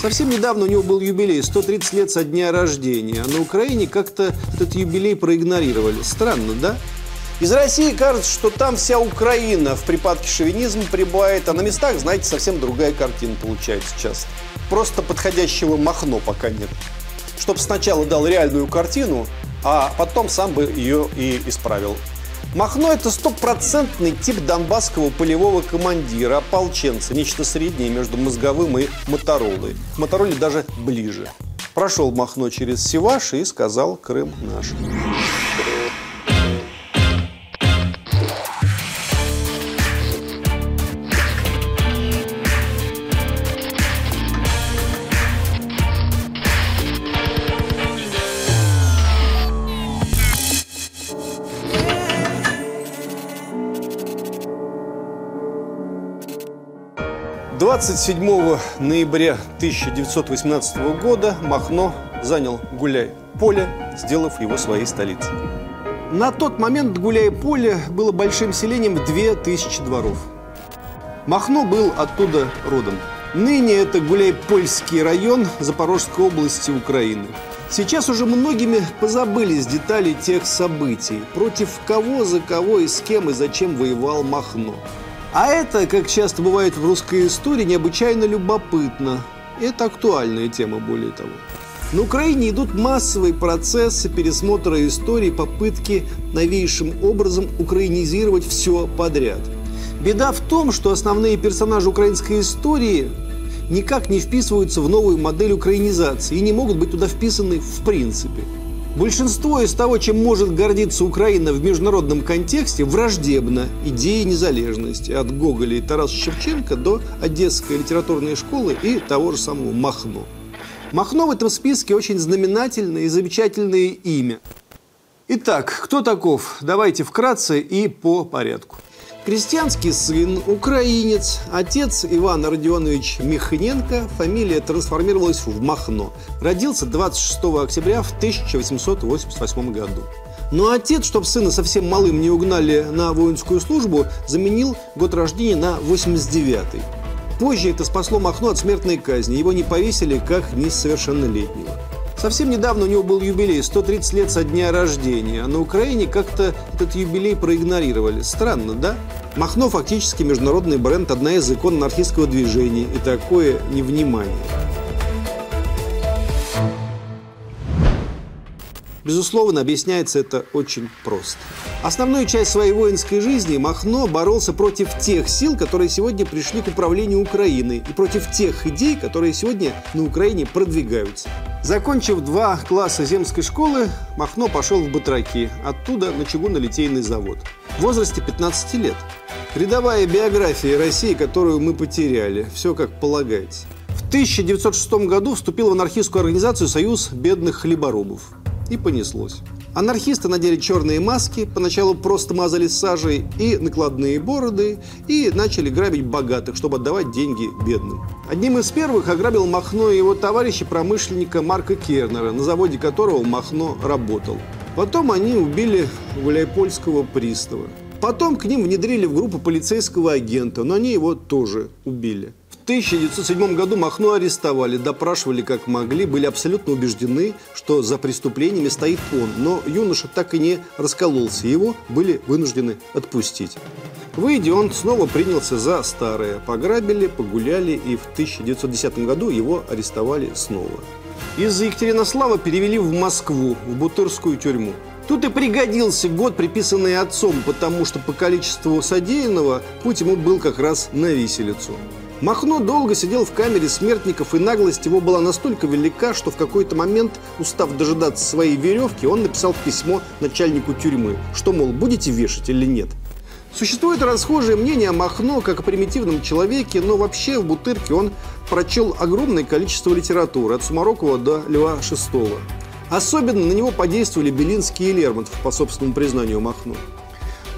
Совсем недавно у него был юбилей, 130 лет со дня рождения. А на Украине как-то этот юбилей проигнорировали. Странно, да? Из России кажется, что там вся Украина в припадке шовинизма прибывает, а на местах, знаете, совсем другая картина получается часто. Просто подходящего махно пока нет. Чтоб сначала дал реальную картину, а потом сам бы ее и исправил. Махно – это стопроцентный тип донбасского полевого командира, ополченца, нечто среднее между мозговым и моторолой. К даже ближе. Прошел Махно через Севаш и сказал «Крым наш». 27 ноября 1918 года Махно занял Гуляй-Поле, сделав его своей столицей. На тот момент Гуляй-Поле было большим селением в 2000 дворов. Махно был оттуда родом. Ныне это Гуляй-Польский район Запорожской области Украины. Сейчас уже многими позабылись детали тех событий. Против кого, за кого и с кем и зачем воевал Махно. А это, как часто бывает в русской истории, необычайно любопытно. Это актуальная тема, более того. На Украине идут массовые процессы пересмотра истории, попытки новейшим образом украинизировать все подряд. Беда в том, что основные персонажи украинской истории никак не вписываются в новую модель украинизации и не могут быть туда вписаны в принципе. Большинство из того, чем может гордиться Украина в международном контексте, враждебно идее незалежности. От Гоголя и Тараса Шевченко до Одесской литературной школы и того же самого Махно. Махно в этом списке очень знаменательное и замечательное имя. Итак, кто таков? Давайте вкратце и по порядку. Крестьянский сын, украинец, отец Иван Родионович Михненко, фамилия трансформировалась в Махно. Родился 26 октября в 1888 году. Но отец, чтобы сына совсем малым не угнали на воинскую службу, заменил год рождения на 89-й. Позже это спасло Махно от смертной казни. Его не повесили как несовершеннолетнего. Совсем недавно у него был юбилей, 130 лет со дня рождения, а на Украине как-то этот юбилей проигнорировали. Странно, да? Махно фактически международный бренд, одна из икон анархистского движения, и такое невнимание. Безусловно, объясняется это очень просто. Основную часть своей воинской жизни Махно боролся против тех сил, которые сегодня пришли к управлению Украиной, и против тех идей, которые сегодня на Украине продвигаются. Закончив два класса земской школы, Махно пошел в Батраки, оттуда на чугунно-литейный завод. В возрасте 15 лет. Рядовая биография России, которую мы потеряли. Все как полагается. В 1906 году вступил в анархистскую организацию «Союз бедных хлеборобов». И понеслось. Анархисты надели черные маски, поначалу просто мазали сажей и накладные бороды, и начали грабить богатых, чтобы отдавать деньги бедным. Одним из первых ограбил Махно и его товарища промышленника Марка Кернера, на заводе которого Махно работал. Потом они убили гуляйпольского пристава. Потом к ним внедрили в группу полицейского агента, но они его тоже убили. 1907 году Махно арестовали, допрашивали как могли, были абсолютно убеждены, что за преступлениями стоит он. Но юноша так и не раскололся, его были вынуждены отпустить. Выйдя, он снова принялся за старое. Пограбили, погуляли, и в 1910 году его арестовали снова. Из Екатеринослава перевели в Москву, в Бутырскую тюрьму. Тут и пригодился год, приписанный отцом, потому что по количеству содеянного путь ему был как раз на виселицу. Махно долго сидел в камере смертников, и наглость его была настолько велика, что в какой-то момент, устав дожидаться своей веревки, он написал письмо начальнику тюрьмы, что, мол, будете вешать или нет. Существует расхожее мнение о Махно как о примитивном человеке, но вообще в Бутырке он прочел огромное количество литературы, от Сумарокова до Льва VI. Особенно на него подействовали Белинский и Лермонтов, по собственному признанию Махно.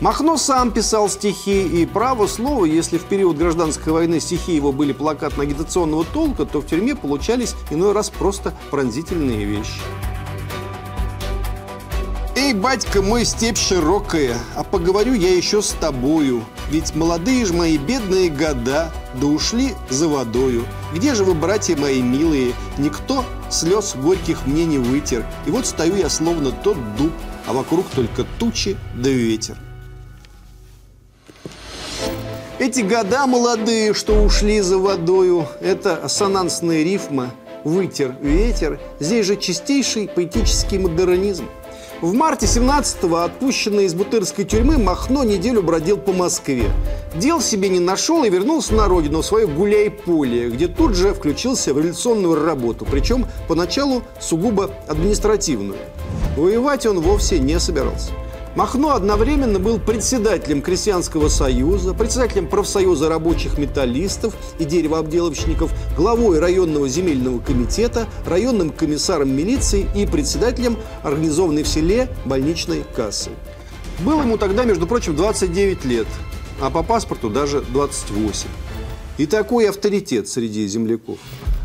Махно сам писал стихи, и право слово, если в период гражданской войны стихи его были плакатно-агитационного толка, то в тюрьме получались иной раз просто пронзительные вещи. Эй, батька мой, степь широкая, а поговорю я еще с тобою, ведь молодые ж мои бедные года, да ушли за водою. Где же вы, братья мои милые? Никто слез горьких мне не вытер. И вот стою я словно тот дуб, а вокруг только тучи да ветер. Эти года молодые, что ушли за водою, это ассонансная рифма «Вытер ветер». Здесь же чистейший поэтический модернизм. В марте 17-го, отпущенный из Бутырской тюрьмы, Махно неделю бродил по Москве. Дел себе не нашел и вернулся на родину, в свое гуляй-поле, где тут же включился в революционную работу, причем поначалу сугубо административную. Воевать он вовсе не собирался. Махно одновременно был председателем Крестьянского союза, председателем профсоюза рабочих металлистов и деревообделочников, главой районного земельного комитета, районным комиссаром милиции и председателем организованной в селе больничной кассы. Было ему тогда, между прочим, 29 лет, а по паспорту даже 28. И такой авторитет среди земляков.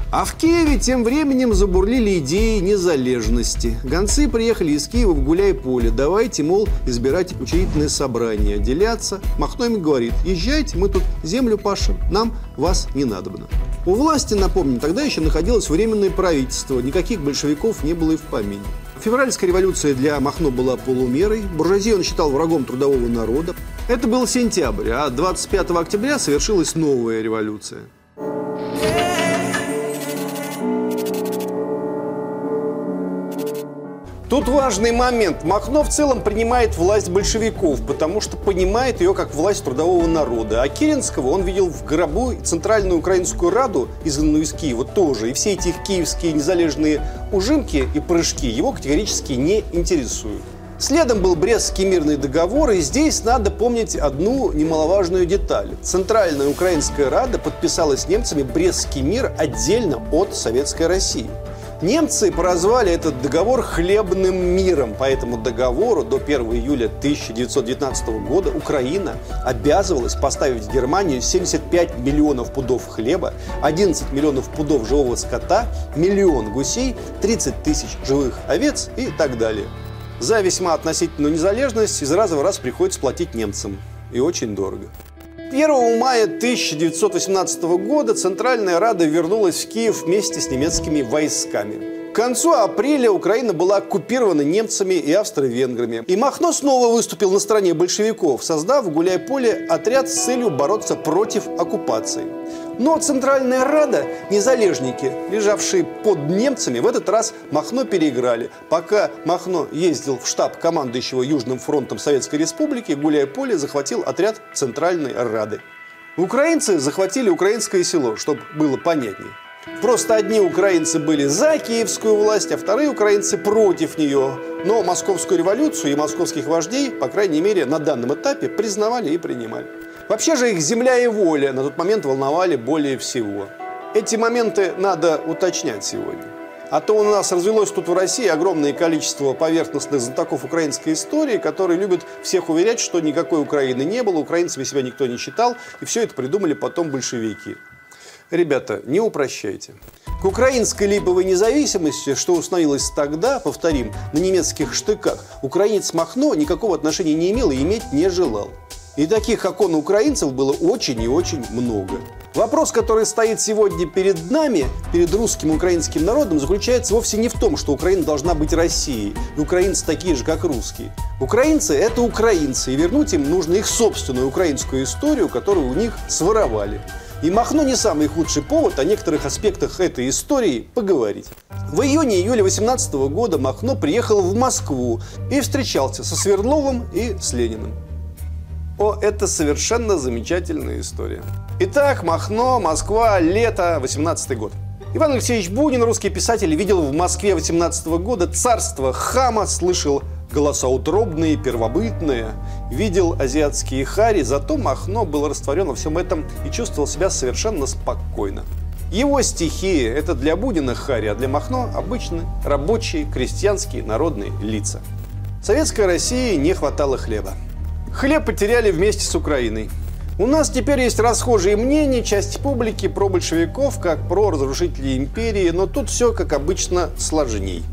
А в Киеве тем временем забурлили идеи незалежности. Гонцы приехали из Киева в гуляй-поле. Давайте, мол, избирать учредительное собрание, деляться. Махно им говорит, езжайте, мы тут землю пашем, нам вас не надобно. У власти, напомню, тогда еще находилось временное правительство, никаких большевиков не было и в помине. Февральская революция для Махно была полумерой, буржуазию он считал врагом трудового народа. Это был сентябрь, а 25 октября совершилась новая революция. Тут важный момент. Махно в целом принимает власть большевиков, потому что понимает ее как власть трудового народа. А Керенского он видел в гробу Центральную Украинскую Раду, изгнанную из Киева, тоже. И все эти киевские незалежные ужимки и прыжки его категорически не интересуют. Следом был Брестский мирный договор, и здесь надо помнить одну немаловажную деталь. Центральная Украинская Рада подписала с немцами Брестский мир отдельно от Советской России. Немцы прозвали этот договор хлебным миром. По этому договору до 1 июля 1919 года Украина обязывалась поставить в Германию 75 миллионов пудов хлеба, 11 миллионов пудов живого скота, миллион гусей, 30 тысяч живых овец и так далее. За весьма относительную незалежность из раза в раз приходится платить немцам. И очень дорого. 1 мая 1918 года Центральная Рада вернулась в Киев вместе с немецкими войсками. Концу апреля Украина была оккупирована немцами и австро-венграми. И Махно снова выступил на стороне большевиков, создав в Гуляй-Поле отряд с целью бороться против оккупации. Но Центральная Рада, незалежники, лежавшие под немцами, в этот раз Махно переиграли. Пока Махно ездил в штаб командующего Южным фронтом Советской Республики, Гуляй-Поле захватил отряд Центральной Рады. Украинцы захватили украинское село, чтобы было понятнее. Просто одни украинцы были за киевскую власть, а вторые украинцы против нее. Но московскую революцию и московских вождей, по крайней мере, на данном этапе признавали и принимали. Вообще же их земля и воля на тот момент волновали более всего. Эти моменты надо уточнять сегодня. А то у нас развелось тут в России огромное количество поверхностных знатоков украинской истории, которые любят всех уверять, что никакой Украины не было, украинцами себя никто не считал, и все это придумали потом большевики. Ребята, не упрощайте. К украинской липовой независимости, что установилось тогда, повторим, на немецких штыках, украинец Махно никакого отношения не имел и иметь не желал. И таких окон украинцев было очень и очень много. Вопрос, который стоит сегодня перед нами, перед русским и украинским народом, заключается вовсе не в том, что Украина должна быть Россией, и украинцы такие же, как русские. Украинцы – это украинцы, и вернуть им нужно их собственную украинскую историю, которую у них своровали. И Махно не самый худший повод о некоторых аспектах этой истории поговорить. В июне-июле 18 года Махно приехал в Москву и встречался со Свердловым и с Лениным. О, это совершенно замечательная история. Итак, Махно, Москва, лето, 18 год. Иван Алексеевич Бунин, русский писатель, видел в Москве 18 года царство хама, слышал голоса утробные, первобытные, видел азиатские хари, зато Махно был растворен во всем этом и чувствовал себя совершенно спокойно. Его стихи – это для Бунина хари, а для Махно – обычные рабочие, крестьянские, народные лица. Советской России не хватало хлеба. Хлеб потеряли вместе с Украиной. У нас теперь есть расхожие мнения части публики про большевиков, как про разрушителей империи, но тут все, как обычно, сложней.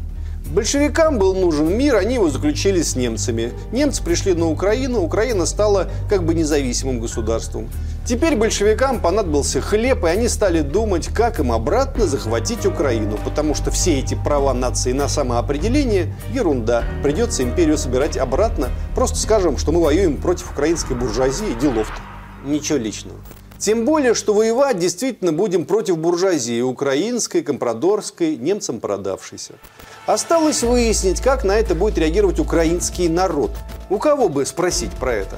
Большевикам был нужен мир, они его заключили с немцами. Немцы пришли на Украину, Украина стала как бы независимым государством. Теперь большевикам понадобился хлеб, и они стали думать, как им обратно захватить Украину, потому что все эти права нации на самоопределение – ерунда. Придется империю собирать обратно. Просто скажем, что мы воюем против украинской буржуазии делов-то. Ничего личного. Тем более, что воевать действительно будем против буржуазии, украинской, компрадорской, немцам продавшейся. Осталось выяснить, как на это будет реагировать украинский народ. У кого бы спросить про это?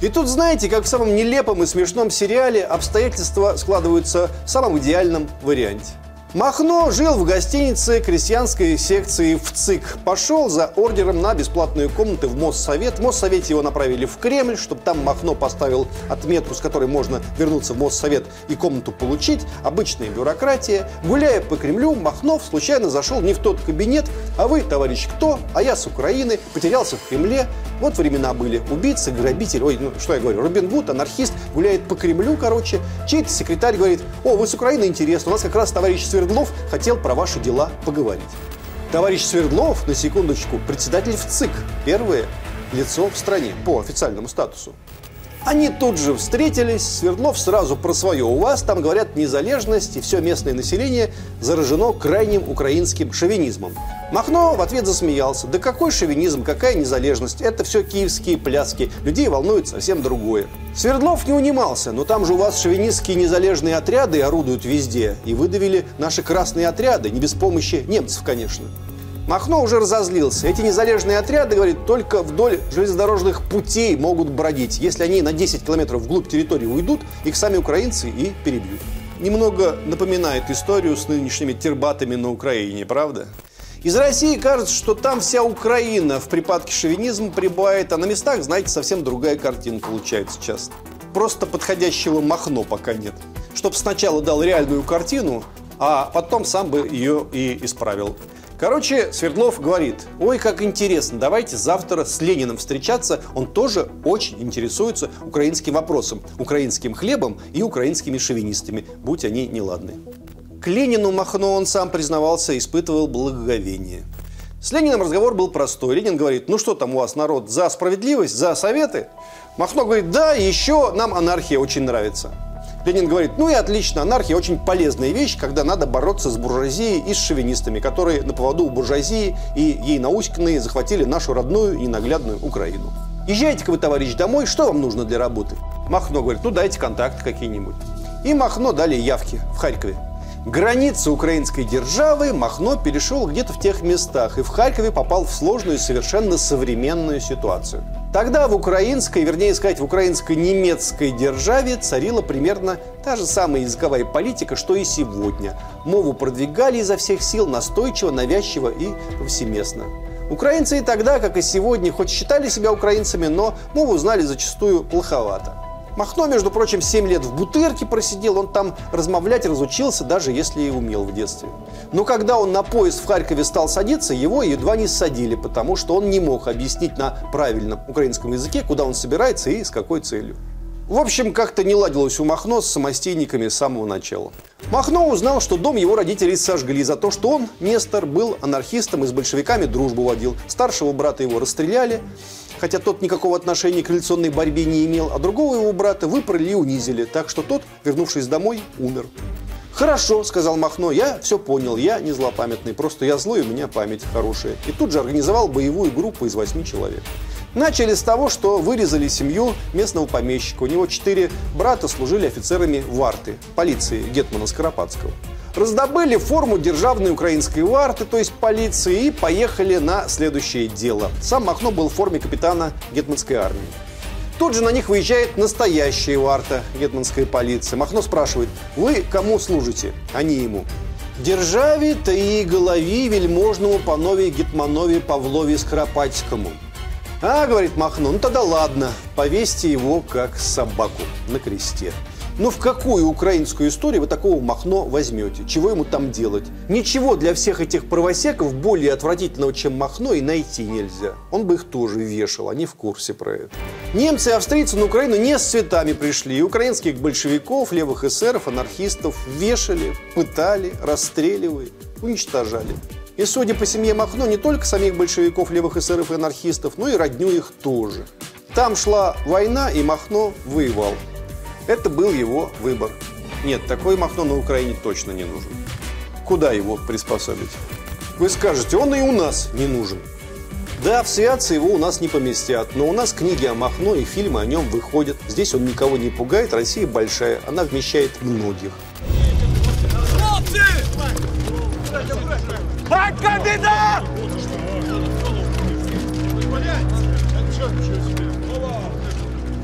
И тут, знаете, как в самом нелепом и смешном сериале обстоятельства складываются в самом идеальном варианте. Махно жил в гостинице крестьянской секции в ЦИК. Пошел за ордером на бесплатные комнаты в Моссовет. В Моссовете его направили в Кремль, чтобы там Махно поставил отметку, с которой можно вернуться в Моссовет и комнату получить. Обычная бюрократия. Гуляя по Кремлю, Махнов случайно зашел не в тот кабинет. А вы, товарищ, кто? А я с Украины. Потерялся в Кремле. Вот времена были. Убийца, грабитель. Ой, ну что я говорю? Робин Гуд, анархист. Гуляет по Кремлю, короче. Чей-то секретарь говорит, о, вы с Украины, интересно. У нас как раз товарищ Свердлов хотел про ваши дела поговорить. Товарищ Свердлов, на секундочку, председатель в ЦИК. Первое лицо в стране по официальному статусу. Они тут же встретились, Свердлов сразу про свое. У вас там, говорят, незалежность, и все местное население заражено крайним украинским шовинизмом. Махно в ответ засмеялся. Да какой шовинизм, какая незалежность? Это все киевские пляски. Людей волнует совсем другое. Свердлов не унимался, но там же у вас шовинистские незалежные отряды орудуют везде. И выдавили наши красные отряды, не без помощи немцев, конечно. Махно уже разозлился. Эти незалежные отряды, говорит, только вдоль железнодорожных путей могут бродить. Если они на 10 километров вглубь территории уйдут, их сами украинцы и перебьют. Немного напоминает историю с нынешними тербатами на Украине, правда? Из России кажется, что там вся Украина в припадке шовинизма прибывает, а на местах, знаете, совсем другая картина получается часто. Просто подходящего Махно пока нет. Чтоб сначала дал реальную картину, а потом сам бы ее и исправил. Короче, Свердлов говорит, ой, как интересно, давайте завтра с Лениным встречаться. Он тоже очень интересуется украинским вопросом, украинским хлебом и украинскими шовинистами, будь они неладны. К Ленину Махно он сам признавался, испытывал благоговение. С Лениным разговор был простой. Ленин говорит, ну что там у вас, народ, за справедливость, за советы? Махно говорит, да, еще нам анархия очень нравится. Ленин говорит, ну и отлично, анархия очень полезная вещь, когда надо бороться с буржуазией и с шовинистами, которые на поводу у буржуазии и ей науськанные захватили нашу родную и наглядную Украину. Езжайте-ка вы, товарищ, домой, что вам нужно для работы? Махно говорит, ну дайте контакты какие-нибудь. И Махно дали явки в Харькове. Границы украинской державы Махно перешел где-то в тех местах и в Харькове попал в сложную совершенно современную ситуацию. Тогда в украинской, вернее сказать, в украинско-немецкой державе царила примерно та же самая языковая политика, что и сегодня. Мову продвигали изо всех сил настойчиво, навязчиво и повсеместно. Украинцы и тогда, как и сегодня, хоть считали себя украинцами, но мову знали зачастую плоховато. Махно, между прочим, 7 лет в Бутырке просидел, он там размовлять разучился, даже если и умел в детстве. Но когда он на поезд в Харькове стал садиться, его едва не садили, потому что он не мог объяснить на правильном украинском языке, куда он собирается и с какой целью. В общем, как-то не ладилось у Махно с самостейниками с самого начала. Махно узнал, что дом его родителей сожгли за то, что он, Нестор, был анархистом и с большевиками дружбу водил. Старшего брата его расстреляли, хотя тот никакого отношения к революционной борьбе не имел, а другого его брата выпороли и унизили, так что тот, вернувшись домой, умер. «Хорошо», — сказал Махно, — «я все понял, я не злопамятный, просто я злой, у меня память хорошая». И тут же организовал боевую группу из восьми человек. Начали с того, что вырезали семью местного помещика. У него четыре брата служили офицерами варты, полиции Гетмана Скоропадского раздобыли форму державной украинской варты, то есть полиции, и поехали на следующее дело. Сам Махно был в форме капитана гетманской армии. Тут же на них выезжает настоящая варта, гетманская полиция. Махно спрашивает, вы кому служите? Они ему. Державе та и голови вельможному панове Гетманове Павлове Скоропадскому. А, говорит Махно, ну тогда ладно, повесьте его как собаку на кресте. Но ну, в какую украинскую историю вы такого Махно возьмете? Чего ему там делать? Ничего для всех этих правосеков более отвратительного, чем Махно, и найти нельзя. Он бы их тоже вешал, они в курсе про это. Немцы и австрийцы на Украину не с цветами пришли. И украинских большевиков, левых эсеров, анархистов вешали, пытали, расстреливали, уничтожали. И судя по семье Махно, не только самих большевиков, левых эсеров и анархистов, но и родню их тоже. Там шла война, и Махно воевал. Это был его выбор. Нет, такой Махно на Украине точно не нужен. Куда его приспособить? Вы скажете, он и у нас не нужен. Да, в Святце его у нас не поместят, но у нас книги о Махно и фильмы о нем выходят. Здесь он никого не пугает, Россия большая, она вмещает многих. Хлопці! Батька біда!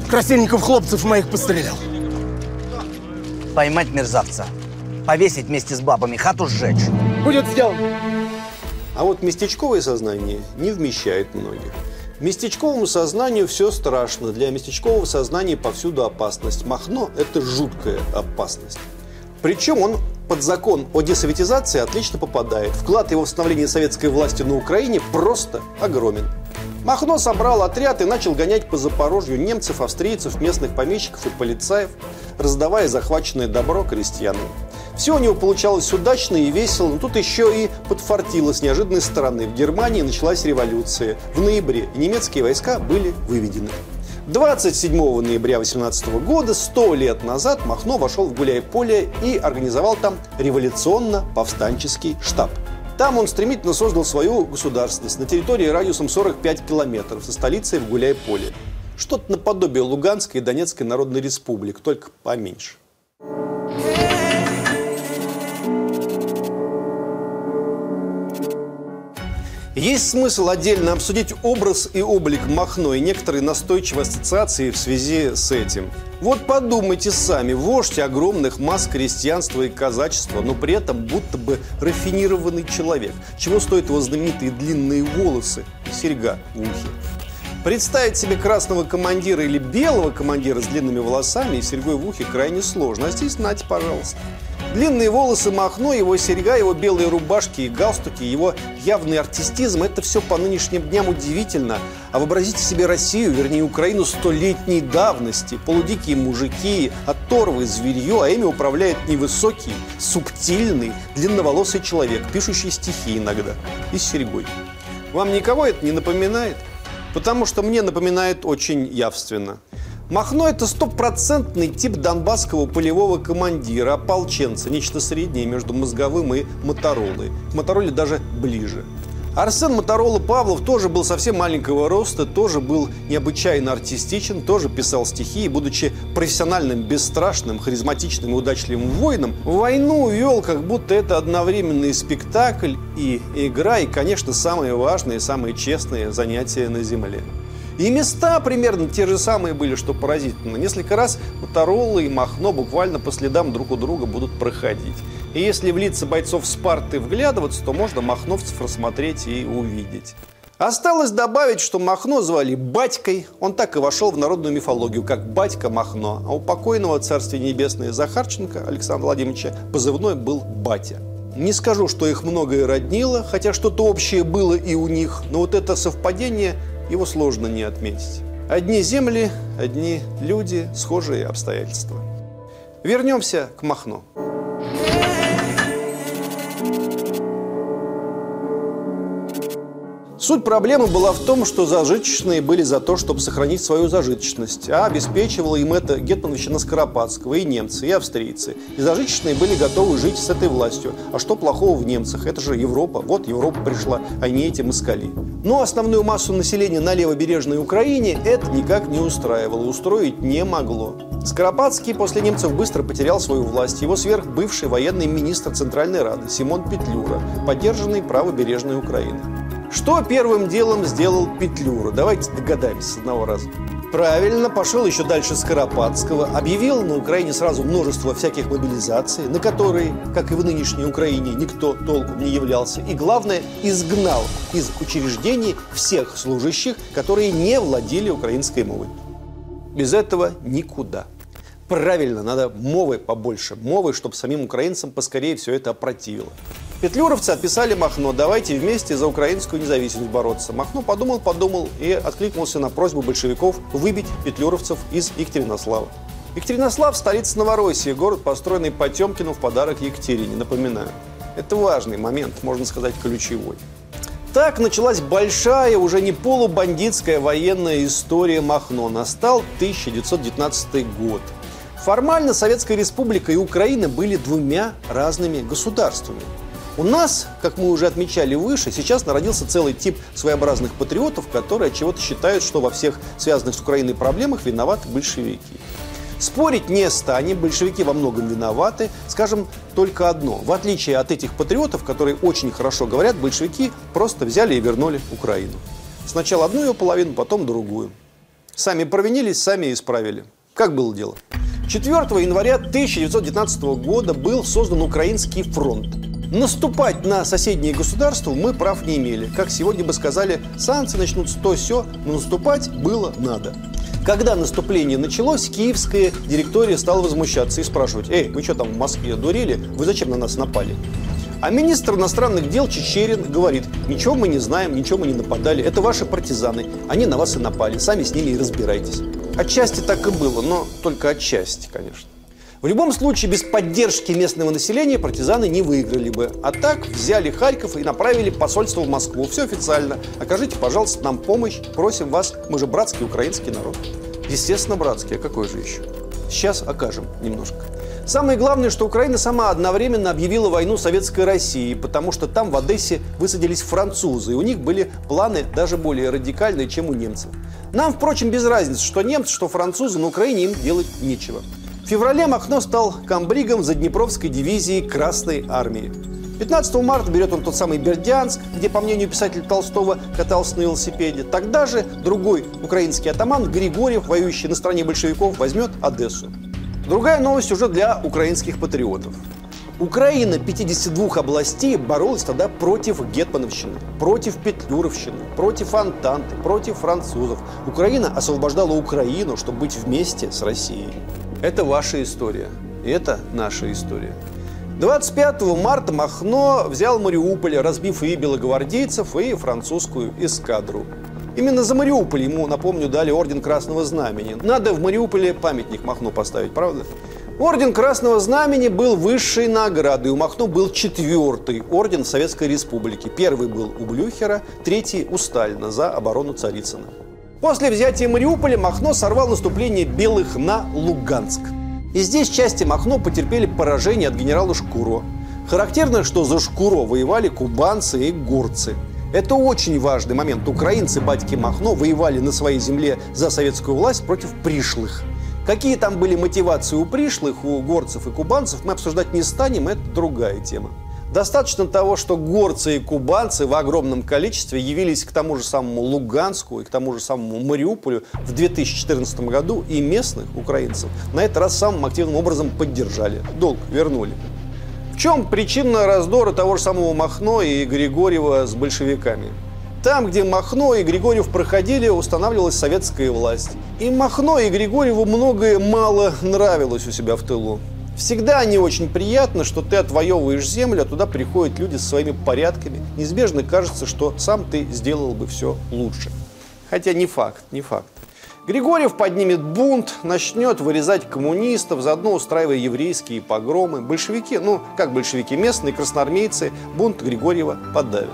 Красильников хлопцев моих пострелял. Поймать мерзавца. Повесить вместе с бабами, хату сжечь. Будет сделано. А вот местечковое сознание не вмещает многих. Местечковому сознанию все страшно. Для местечкового сознания повсюду опасность. Махно – это жуткая опасность. Причем он под закон о десоветизации отлично попадает. Вклад его в становление советской власти на Украине просто огромен. Махно собрал отряд и начал гонять по Запорожью немцев, австрийцев, местных помещиков и полицаев, раздавая захваченное добро крестьянам. Все у него получалось удачно и весело, но тут еще и подфартило с неожиданной стороны. В Германии началась революция. В ноябре немецкие войска были выведены. 27 ноября 18 года, 100 лет назад, Махно вошел в Гуляй-Поле и организовал там революционно-повстанческий штаб. Там он стремительно создал свою государственность на территории радиусом 45 километров со столицей в Гуляй-Поле. Что-то наподобие Луганской и Донецкой Народной Республик, только поменьше. Есть смысл отдельно обсудить образ и облик Махно и некоторые настойчивые ассоциации в связи с этим. Вот подумайте сами, вождь огромных масс крестьянства и казачества, но при этом будто бы рафинированный человек. Чего стоят его знаменитые длинные волосы серьга в ухе. Представить себе красного командира или белого командира с длинными волосами и серьгой в ухе крайне сложно. А здесь нате, пожалуйста. Длинные волосы Махно, его серьга, его белые рубашки и галстуки, его явный артистизм – это все по нынешним дням удивительно. А вообразите себе Россию, вернее Украину столетней давности. Полудикие мужики, оторвы, зверье, а ими управляет невысокий, субтильный, длинноволосый человек, пишущий стихи иногда и с серьгой. Вам никого это не напоминает? Потому что мне напоминает очень явственно. Махно – это стопроцентный тип донбасского полевого командира, ополченца, нечто среднее между мозговым и Моторолой. К Мотороле даже ближе. Арсен Моторола Павлов тоже был совсем маленького роста, тоже был необычайно артистичен, тоже писал стихи и, будучи профессиональным, бесстрашным, харизматичным и удачливым воином, войну вел, как будто это одновременный спектакль и игра, и, конечно, самые важные, самые честные занятия на земле. И места примерно те же самые были, что поразительно. Несколько раз Моторолла и Махно буквально по следам друг у друга будут проходить. И если в лица бойцов Спарты вглядываться, то можно махновцев рассмотреть и увидеть. Осталось добавить, что Махно звали Батькой. Он так и вошел в народную мифологию, как Батька Махно. А у покойного Царствия Небесное Захарченко Александра Владимировича позывной был Батя. Не скажу, что их многое роднило, хотя что-то общее было и у них, но вот это совпадение его сложно не отметить. Одни земли, одни люди, схожие обстоятельства. Вернемся к Махно. Суть проблемы была в том, что зажиточные были за то, чтобы сохранить свою зажиточность, а обеспечивала им это Гетмановича Скоропадского, и немцы, и австрийцы. И зажиточные были готовы жить с этой властью. А что плохого в немцах? Это же Европа. Вот Европа пришла, а не эти москали. Но основную массу населения на левобережной Украине это никак не устраивало, устроить не могло. Скоропадский после немцев быстро потерял свою власть. Его сверх бывший военный министр Центральной Рады Симон Петлюра, поддержанный правобережной Украины. Что первым делом сделал Петлюра? Давайте догадаемся с одного раза. Правильно, пошел еще дальше Скоропадского, объявил на Украине сразу множество всяких мобилизаций, на которые, как и в нынешней Украине, никто толком не являлся. И главное, изгнал из учреждений всех служащих, которые не владели украинской мовой. Без этого никуда. Правильно, надо мовы побольше, мовы, чтобы самим украинцам поскорее все это опротивило. Петлюровцы отписали Махно, давайте вместе за украинскую независимость бороться. Махно подумал, подумал и откликнулся на просьбу большевиков выбить петлюровцев из Екатеринослава. Екатеринослав – столица Новороссии, город, построенный Потемкину в подарок Екатерине, напоминаю. Это важный момент, можно сказать, ключевой. Так началась большая, уже не полубандитская военная история Махно. Настал 1919 год. Формально Советская Республика и Украина были двумя разными государствами. У нас, как мы уже отмечали выше, сейчас народился целый тип своеобразных патриотов, которые от чего-то считают, что во всех связанных с Украиной проблемах виноваты большевики. Спорить не станем, большевики во многом виноваты. Скажем только одно. В отличие от этих патриотов, которые очень хорошо говорят, большевики просто взяли и вернули Украину. Сначала одну ее половину, потом другую. Сами провинились, сами исправили. Как было дело? 4 января 1919 года был создан Украинский фронт. Наступать на соседние государства мы прав не имели. Как сегодня бы сказали, санкции начнут то все, но наступать было надо. Когда наступление началось, киевская директория стала возмущаться и спрашивать, «Эй, вы что там в Москве дурели? Вы зачем на нас напали?» А министр иностранных дел Чечерин говорит, ничего мы не знаем, ничего мы не нападали, это ваши партизаны, они на вас и напали, сами с ними и разбирайтесь. Отчасти так и было, но только отчасти, конечно. В любом случае, без поддержки местного населения партизаны не выиграли бы. А так взяли Харьков и направили посольство в Москву. Все официально. Окажите, пожалуйста, нам помощь. Просим вас. Мы же братский украинский народ. Естественно, братский. А какой же еще? Сейчас окажем немножко. Самое главное, что Украина сама одновременно объявила войну Советской России, потому что там в Одессе высадились французы, и у них были планы даже более радикальные, чем у немцев. Нам, впрочем, без разницы, что немцы, что французы, на Украине им делать нечего. В феврале Махно стал комбригом Заднепровской дивизии Красной Армии. 15 марта берет он тот самый Бердянск, где, по мнению писателя Толстого, катался на велосипеде. Тогда же другой украинский атаман Григорьев, воюющий на стороне большевиков, возьмет Одессу. Другая новость уже для украинских патриотов. Украина 52 областей боролась тогда против гетмановщины, против петлюровщины, против Антанты, против французов. Украина освобождала Украину, чтобы быть вместе с Россией. Это ваша история. И это наша история. 25 марта Махно взял Мариуполь, разбив и белогвардейцев, и французскую эскадру. Именно за Мариуполь ему, напомню, дали орден Красного Знамени. Надо в Мариуполе памятник Махно поставить, правда? Орден Красного Знамени был высшей наградой. У Махно был четвертый орден Советской Республики. Первый был у Блюхера, третий у Сталина за оборону Царицына. После взятия Мариуполя Махно сорвал наступление белых на Луганск. И здесь части Махно потерпели поражение от генерала Шкуро. Характерно, что за Шкуро воевали кубанцы и горцы. Это очень важный момент. Украинцы батьки Махно воевали на своей земле за советскую власть против пришлых. Какие там были мотивации у пришлых, у горцев и кубанцев, мы обсуждать не станем, это другая тема. Достаточно того, что горцы и кубанцы в огромном количестве явились к тому же самому Луганску и к тому же самому Мариуполю в 2014 году и местных украинцев на этот раз самым активным образом поддержали, долг вернули. В чем причина раздора того же самого Махно и Григорьева с большевиками? Там, где Махно и Григорьев проходили, устанавливалась советская власть. И Махно и Григорьеву многое мало нравилось у себя в тылу. Всегда не очень приятно, что ты отвоевываешь землю, а туда приходят люди со своими порядками. Неизбежно кажется, что сам ты сделал бы все лучше. Хотя не факт, не факт. Григорьев поднимет бунт, начнет вырезать коммунистов, заодно устраивая еврейские погромы. Большевики, ну как большевики, местные красноармейцы, бунт Григорьева подавят.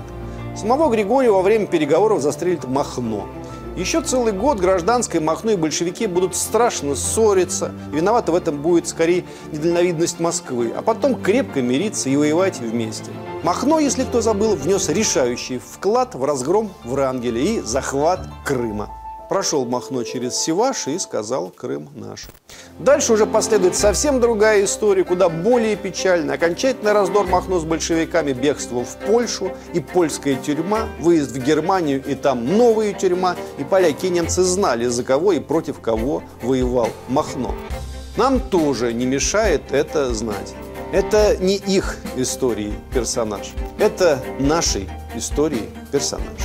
Самого Григорьева во время переговоров застрелит Махно. Еще целый год гражданское Махно и большевики будут страшно ссориться. Виновата в этом будет скорее недальновидность Москвы. А потом крепко мириться и воевать вместе. Махно, если кто забыл, внес решающий вклад в разгром Врангеля и захват Крыма. Прошел Махно через Севаш и сказал «Крым наш». Дальше уже последует совсем другая история, куда более печальная. Окончательный раздор Махно с большевиками, бегство в Польшу и польская тюрьма, выезд в Германию и там новая тюрьма. И поляки и немцы знали, за кого и против кого воевал Махно. Нам тоже не мешает это знать. Это не их истории персонаж, это нашей истории персонаж.